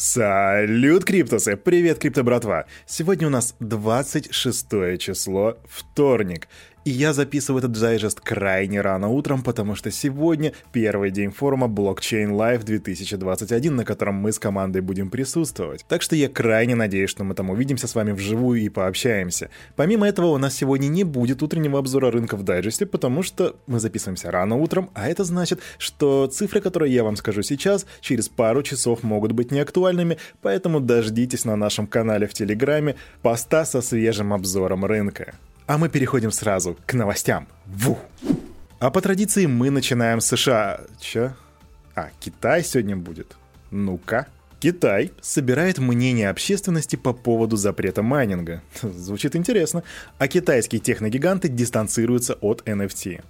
Салют, Криптосы! Привет, Крипто братва! Сегодня у нас 26 число, вторник. И я записываю этот дайджест крайне рано утром, потому что сегодня первый день форума Blockchain Live 2021, на котором мы с командой будем присутствовать. Так что я крайне надеюсь, что мы там увидимся с вами вживую и пообщаемся. Помимо этого, у нас сегодня не будет утреннего обзора рынка в дайджесте, потому что мы записываемся рано утром, а это значит, что цифры, которые я вам скажу сейчас, через пару часов могут быть неактуальными, поэтому дождитесь на нашем канале в Телеграме поста со свежим обзором рынка. А мы переходим сразу к новостям. Ву! А по традиции мы начинаем с США. Чё? А, Китай сегодня будет. Ну-ка. Китай собирает мнение общественности по поводу запрета майнинга. Звучит интересно. А китайские техногиганты дистанцируются от NFT.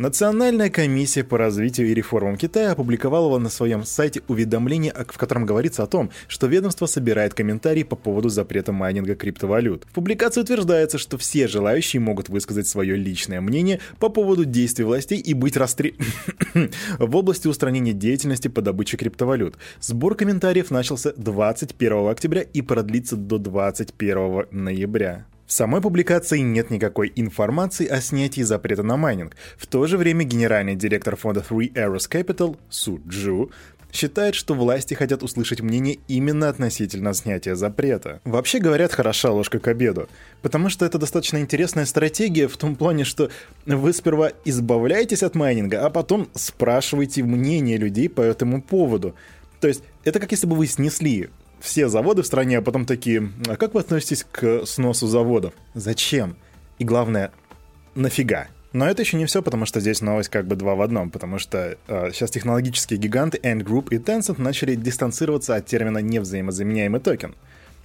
Национальная комиссия по развитию и реформам Китая опубликовала на своем сайте уведомление, в котором говорится о том, что ведомство собирает комментарии по поводу запрета майнинга криптовалют. В публикации утверждается, что все желающие могут высказать свое личное мнение по поводу действий властей и быть расстреляны в области устранения деятельности по добыче криптовалют. Сбор комментариев начался 21 октября и продлится до 21 ноября. В самой публикации нет никакой информации о снятии запрета на майнинг. В то же время генеральный директор фонда Three Arrows Capital Су Джу считает, что власти хотят услышать мнение именно относительно снятия запрета. Вообще говорят, хороша ложка к обеду, потому что это достаточно интересная стратегия в том плане, что вы сперва избавляетесь от майнинга, а потом спрашиваете мнение людей по этому поводу. То есть это как если бы вы снесли все заводы в стране, а потом такие, а как вы относитесь к сносу заводов? Зачем? И главное, нафига? Но это еще не все, потому что здесь новость как бы два в одном, потому что э, сейчас технологические гиганты Ant Group и Tencent начали дистанцироваться от термина «невзаимозаменяемый токен»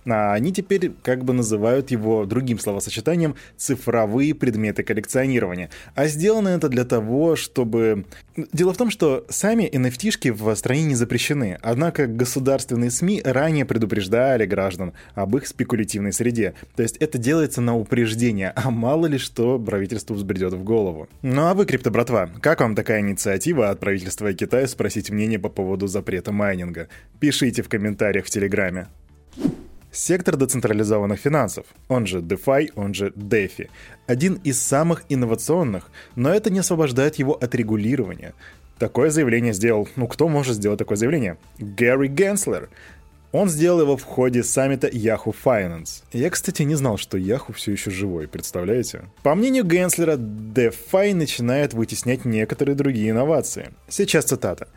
а они теперь как бы называют его другим словосочетанием «цифровые предметы коллекционирования». А сделано это для того, чтобы... Дело в том, что сами NFT-шки в стране не запрещены, однако государственные СМИ ранее предупреждали граждан об их спекулятивной среде. То есть это делается на упреждение, а мало ли что правительству взбредет в голову. Ну а вы, крипто братва, как вам такая инициатива от правительства Китая спросить мнение по поводу запрета майнинга? Пишите в комментариях в Телеграме. Сектор децентрализованных финансов, он же DeFi, он же DeFi, один из самых инновационных, но это не освобождает его от регулирования. Такое заявление сделал, ну кто может сделать такое заявление? Гэри Генслер. Он сделал его в ходе саммита Yahoo Finance. Я, кстати, не знал, что Yahoo все еще живой, представляете? По мнению Генслера, DeFi начинает вытеснять некоторые другие инновации. Сейчас цитата.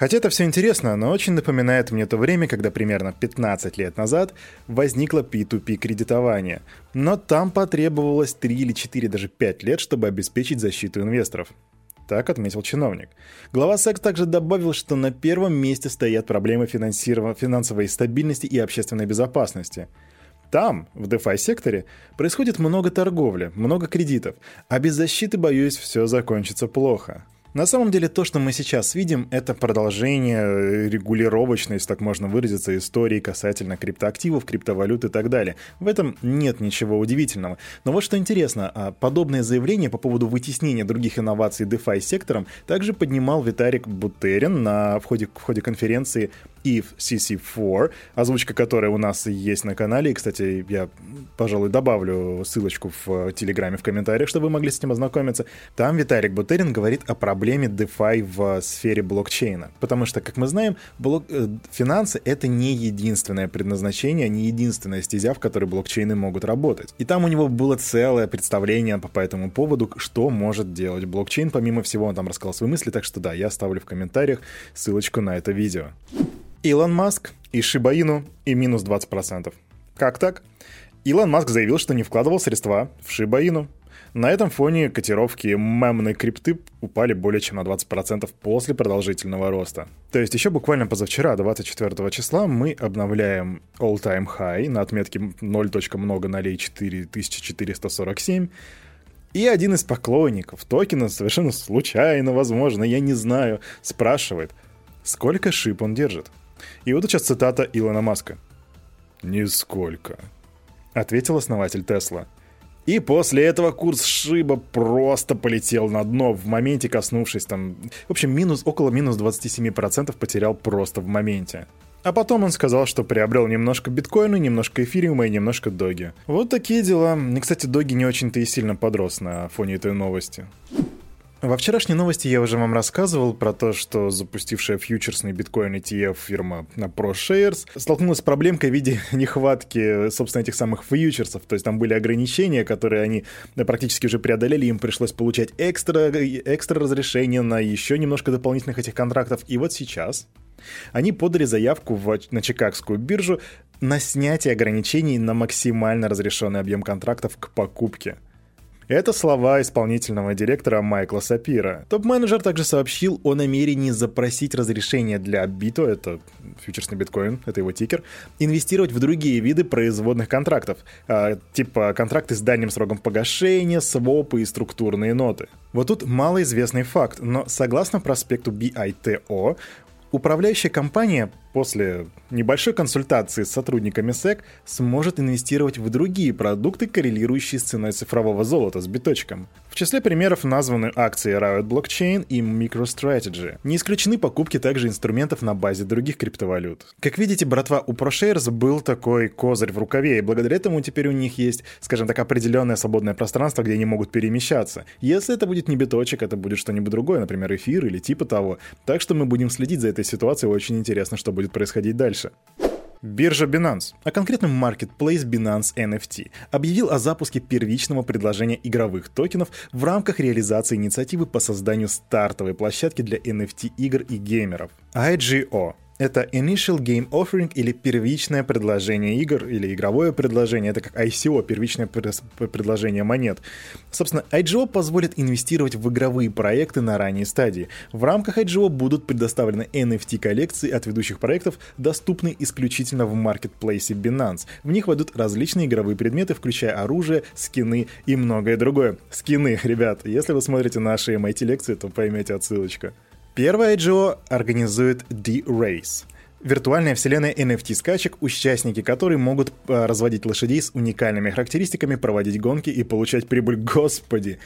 Хотя это все интересно, но очень напоминает мне то время, когда примерно 15 лет назад возникло P2P кредитование. Но там потребовалось 3 или 4, даже 5 лет, чтобы обеспечить защиту инвесторов. Так отметил чиновник. Глава СЭК также добавил, что на первом месте стоят проблемы финансовой стабильности и общественной безопасности. Там, в DeFi-секторе, происходит много торговли, много кредитов, а без защиты, боюсь, все закончится плохо. На самом деле то, что мы сейчас видим, это продолжение э, регулировочной, если так можно выразиться, истории касательно криптоактивов, криптовалют и так далее. В этом нет ничего удивительного. Но вот что интересно, а подобное заявление по поводу вытеснения других инноваций DeFi сектором также поднимал Виталик Бутерин на, в, ходе, в ходе конференции EVE CC4, озвучка которой у нас есть на канале. И, кстати, я, пожалуй, добавлю ссылочку в Телеграме в комментариях, чтобы вы могли с ним ознакомиться. Там Виталик Бутерин говорит о проблеме DeFi в сфере блокчейна. Потому что, как мы знаем, блок... Э, финансы — это не единственное предназначение, не единственная стезя, в которой блокчейны могут работать. И там у него было целое представление по, по этому поводу, что может делать блокчейн. Помимо всего, он там рассказал свои мысли, так что да, я оставлю в комментариях ссылочку на это видео. Илон Маск и Шибаину и минус 20%. Как так? Илон Маск заявил, что не вкладывал средства в Шибаину. На этом фоне котировки мемной крипты упали более чем на 20% после продолжительного роста. То есть еще буквально позавчера, 24 числа, мы обновляем all-time high на отметке 0. много нолей 4447, и один из поклонников токена совершенно случайно, возможно, я не знаю, спрашивает, сколько шип он держит. И вот сейчас цитата Илона Маска. «Нисколько», — ответил основатель Тесла. И после этого курс Шиба просто полетел на дно, в моменте коснувшись там... В общем, минус, около минус 27% потерял просто в моменте. А потом он сказал, что приобрел немножко биткоина, немножко эфириума и немножко доги. Вот такие дела. И, кстати, доги не очень-то и сильно подрос на фоне этой новости. Во вчерашней новости я уже вам рассказывал про то, что запустившая фьючерсный биткоин ETF фирма ProShares столкнулась с проблемкой в виде нехватки, собственно, этих самых фьючерсов. То есть там были ограничения, которые они практически уже преодолели, им пришлось получать экстра, экстра разрешение на еще немножко дополнительных этих контрактов. И вот сейчас они подали заявку в, на Чикагскую биржу на снятие ограничений на максимально разрешенный объем контрактов к покупке – это слова исполнительного директора Майкла Сапира. Топ-менеджер также сообщил о намерении запросить разрешение для Бито, это фьючерсный биткоин, это его тикер, инвестировать в другие виды производных контрактов, э, типа контракты с дальним сроком погашения, свопы и структурные ноты. Вот тут малоизвестный факт, но согласно проспекту BITO, Управляющая компания после небольшой консультации с сотрудниками SEC сможет инвестировать в другие продукты, коррелирующие с ценой цифрового золота с биточком. В числе примеров названы акции Riot Blockchain и MicroStrategy. Не исключены покупки также инструментов на базе других криптовалют. Как видите, братва, у ProShares был такой козырь в рукаве, и благодаря этому теперь у них есть, скажем так, определенное свободное пространство, где они могут перемещаться. Если это будет не биточек, это будет что-нибудь другое, например, эфир или типа того. Так что мы будем следить за этой ситуацией, очень интересно, что будет происходить дальше. Биржа Binance, а конкретно Marketplace Binance NFT, объявил о запуске первичного предложения игровых токенов в рамках реализации инициативы по созданию стартовой площадки для NFT игр и геймеров. IGO это Initial Game Offering или первичное предложение игр, или игровое предложение, это как ICO, первичное предложение монет. Собственно, IGO позволит инвестировать в игровые проекты на ранней стадии. В рамках IGO будут предоставлены NFT-коллекции от ведущих проектов, доступные исключительно в маркетплейсе Binance. В них войдут различные игровые предметы, включая оружие, скины и многое другое. Скины, ребят, если вы смотрите наши MIT-лекции, то поймете отсылочка. Первое IGO организует D-Race — виртуальная вселенная NFT-скачек, участники которой могут э, разводить лошадей с уникальными характеристиками, проводить гонки и получать прибыль. Господи!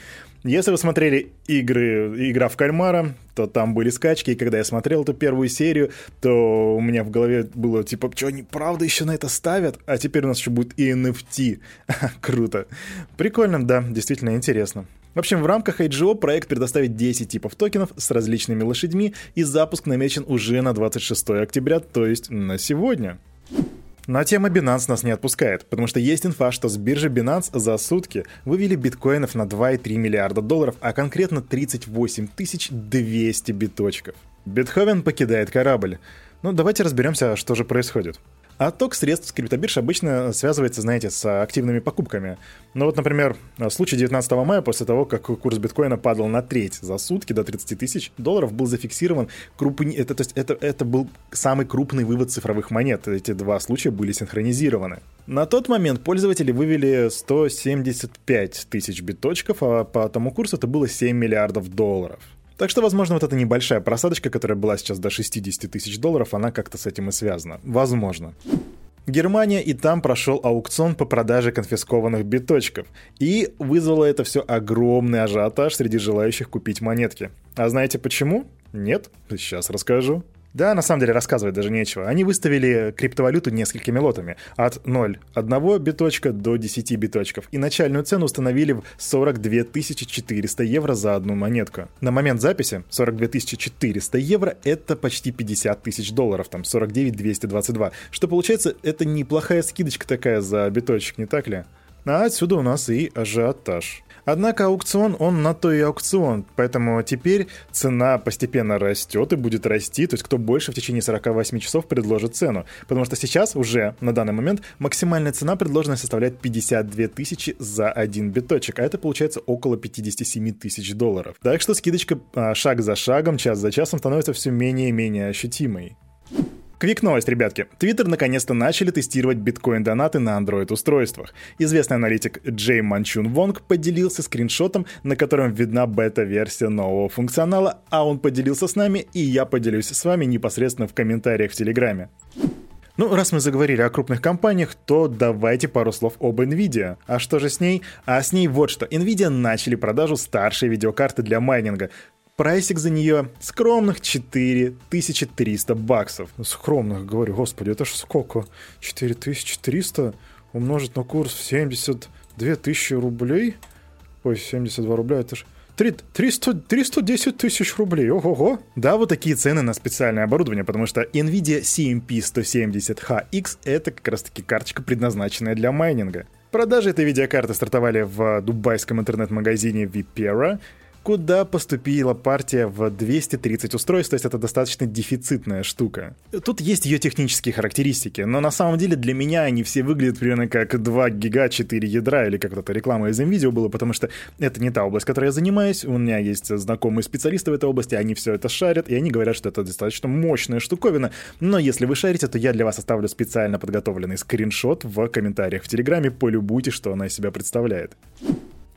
Если вы смотрели игры, игра в кальмара, то там были скачки, и когда я смотрел эту первую серию, то у меня в голове было типа, что они правда еще на это ставят? А теперь у нас еще будет и NFT. Круто. Прикольно, да, действительно интересно. В общем, в рамках IGO проект предоставит 10 типов токенов с различными лошадьми, и запуск намечен уже на 26 октября, то есть на сегодня. Но тема Binance нас не отпускает, потому что есть инфа, что с биржи Binance за сутки вывели биткоинов на 2,3 миллиарда долларов, а конкретно 38 200 биточков. Бетховен покидает корабль. Ну, давайте разберемся, что же происходит. Отток средств с криптобирж обычно связывается, знаете, с активными покупками. Ну вот, например, случай 19 мая, после того, как курс биткоина падал на треть за сутки до 30 тысяч долларов, был зафиксирован крупный... Это, то есть это, это был самый крупный вывод цифровых монет. Эти два случая были синхронизированы. На тот момент пользователи вывели 175 тысяч биточков, а по тому курсу это было 7 миллиардов долларов. Так что, возможно, вот эта небольшая просадочка, которая была сейчас до 60 тысяч долларов, она как-то с этим и связана. Возможно. Германия и там прошел аукцион по продаже конфискованных биточков. И вызвало это все огромный ажиотаж среди желающих купить монетки. А знаете почему? Нет? Сейчас расскажу. Да, на самом деле рассказывать даже нечего. Они выставили криптовалюту несколькими лотами. От 0,1 биточка до 10 биточков. И начальную цену установили в 42 400 евро за одну монетку. На момент записи 42 400 евро это почти 50 тысяч долларов, там 49 222. Что получается, это неплохая скидочка такая за биточек, не так ли? А отсюда у нас и ажиотаж. Однако аукцион, он на то и аукцион, поэтому теперь цена постепенно растет и будет расти, то есть кто больше в течение 48 часов предложит цену. Потому что сейчас уже, на данный момент, максимальная цена предложенная составляет 52 тысячи за один биточек, а это получается около 57 тысяч долларов. Так что скидочка а, шаг за шагом, час за часом становится все менее и менее ощутимой. Квик новость, ребятки. Твиттер наконец-то начали тестировать биткоин-донаты на Android-устройствах. Известный аналитик Джей Манчун Вонг поделился скриншотом, на котором видна бета-версия нового функционала, а он поделился с нами, и я поделюсь с вами непосредственно в комментариях в Телеграме. Ну, раз мы заговорили о крупных компаниях, то давайте пару слов об NVIDIA. А что же с ней? А с ней вот что. NVIDIA начали продажу старшей видеокарты для майнинга Прайсик за нее скромных 4300 баксов. Скромных, говорю, господи, это ж сколько? 4300 умножить на курс в 72 тысячи рублей? Ой, 72 рубля, это ж 300, 310 тысяч рублей, ого-го. Да, вот такие цены на специальное оборудование, потому что NVIDIA CMP 170HX — это как раз-таки карточка, предназначенная для майнинга. Продажи этой видеокарты стартовали в дубайском интернет-магазине Vipera, куда поступила партия в 230 устройств, то есть это достаточно дефицитная штука. Тут есть ее технические характеристики, но на самом деле для меня они все выглядят примерно как 2 гига 4 ядра, или как то реклама из NVIDIA было, потому что это не та область, которой я занимаюсь, у меня есть знакомые специалисты в этой области, они все это шарят, и они говорят, что это достаточно мощная штуковина, но если вы шарите, то я для вас оставлю специально подготовленный скриншот в комментариях в Телеграме, полюбуйте, что она из себя представляет.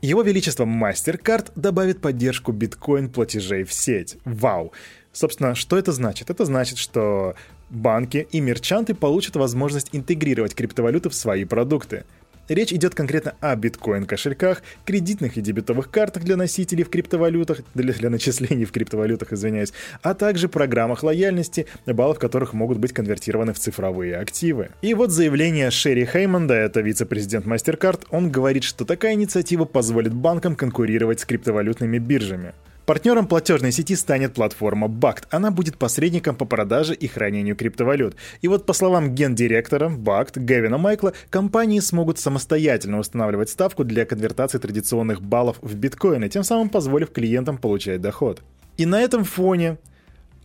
Его Величество MasterCard добавит поддержку биткоин-платежей в сеть. Вау! Собственно, что это значит? Это значит, что банки и мерчанты получат возможность интегрировать криптовалюты в свои продукты. Речь идет конкретно о биткоин-кошельках, кредитных и дебетовых картах для носителей в криптовалютах, для, для начислений в криптовалютах, извиняюсь, а также программах лояльности, баллов которых могут быть конвертированы в цифровые активы. И вот заявление Шерри Хеймонда, это вице-президент MasterCard, он говорит, что такая инициатива позволит банкам конкурировать с криптовалютными биржами. Партнером платежной сети станет платформа BACT. Она будет посредником по продаже и хранению криптовалют. И вот по словам гендиректора BACT Гевина Майкла, компании смогут самостоятельно устанавливать ставку для конвертации традиционных баллов в биткоины, тем самым позволив клиентам получать доход. И на этом фоне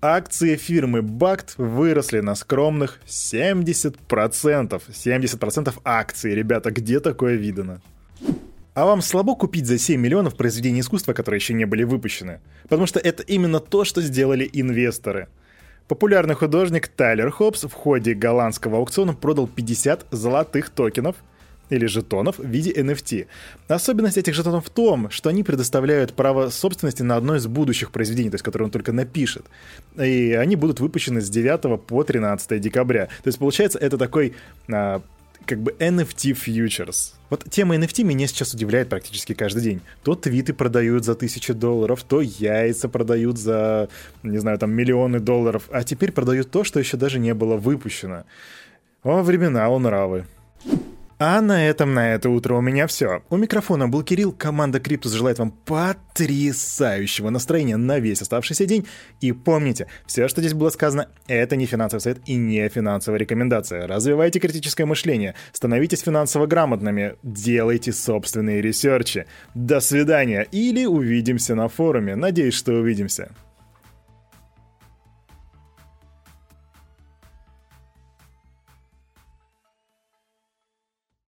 акции фирмы BACT выросли на скромных 70%. 70% акций, ребята, где такое видано? А вам слабо купить за 7 миллионов произведений искусства, которые еще не были выпущены? Потому что это именно то, что сделали инвесторы. Популярный художник Тайлер Хопс в ходе голландского аукциона продал 50 золотых токенов или жетонов в виде NFT. Особенность этих жетонов в том, что они предоставляют право собственности на одно из будущих произведений, то есть которое он только напишет. И они будут выпущены с 9 по 13 декабря. То есть получается это такой а, как бы NFT futures. Вот тема NFT меня сейчас удивляет практически каждый день. То твиты продают за тысячи долларов, то яйца продают за, не знаю, там миллионы долларов, а теперь продают то, что еще даже не было выпущено. О, времена, о нравы. А на этом на это утро у меня все. У микрофона был Кирилл, команда Криптус желает вам потрясающего настроения на весь оставшийся день. И помните, все, что здесь было сказано, это не финансовый совет и не финансовая рекомендация. Развивайте критическое мышление, становитесь финансово грамотными, делайте собственные ресерчи. До свидания или увидимся на форуме. Надеюсь, что увидимся.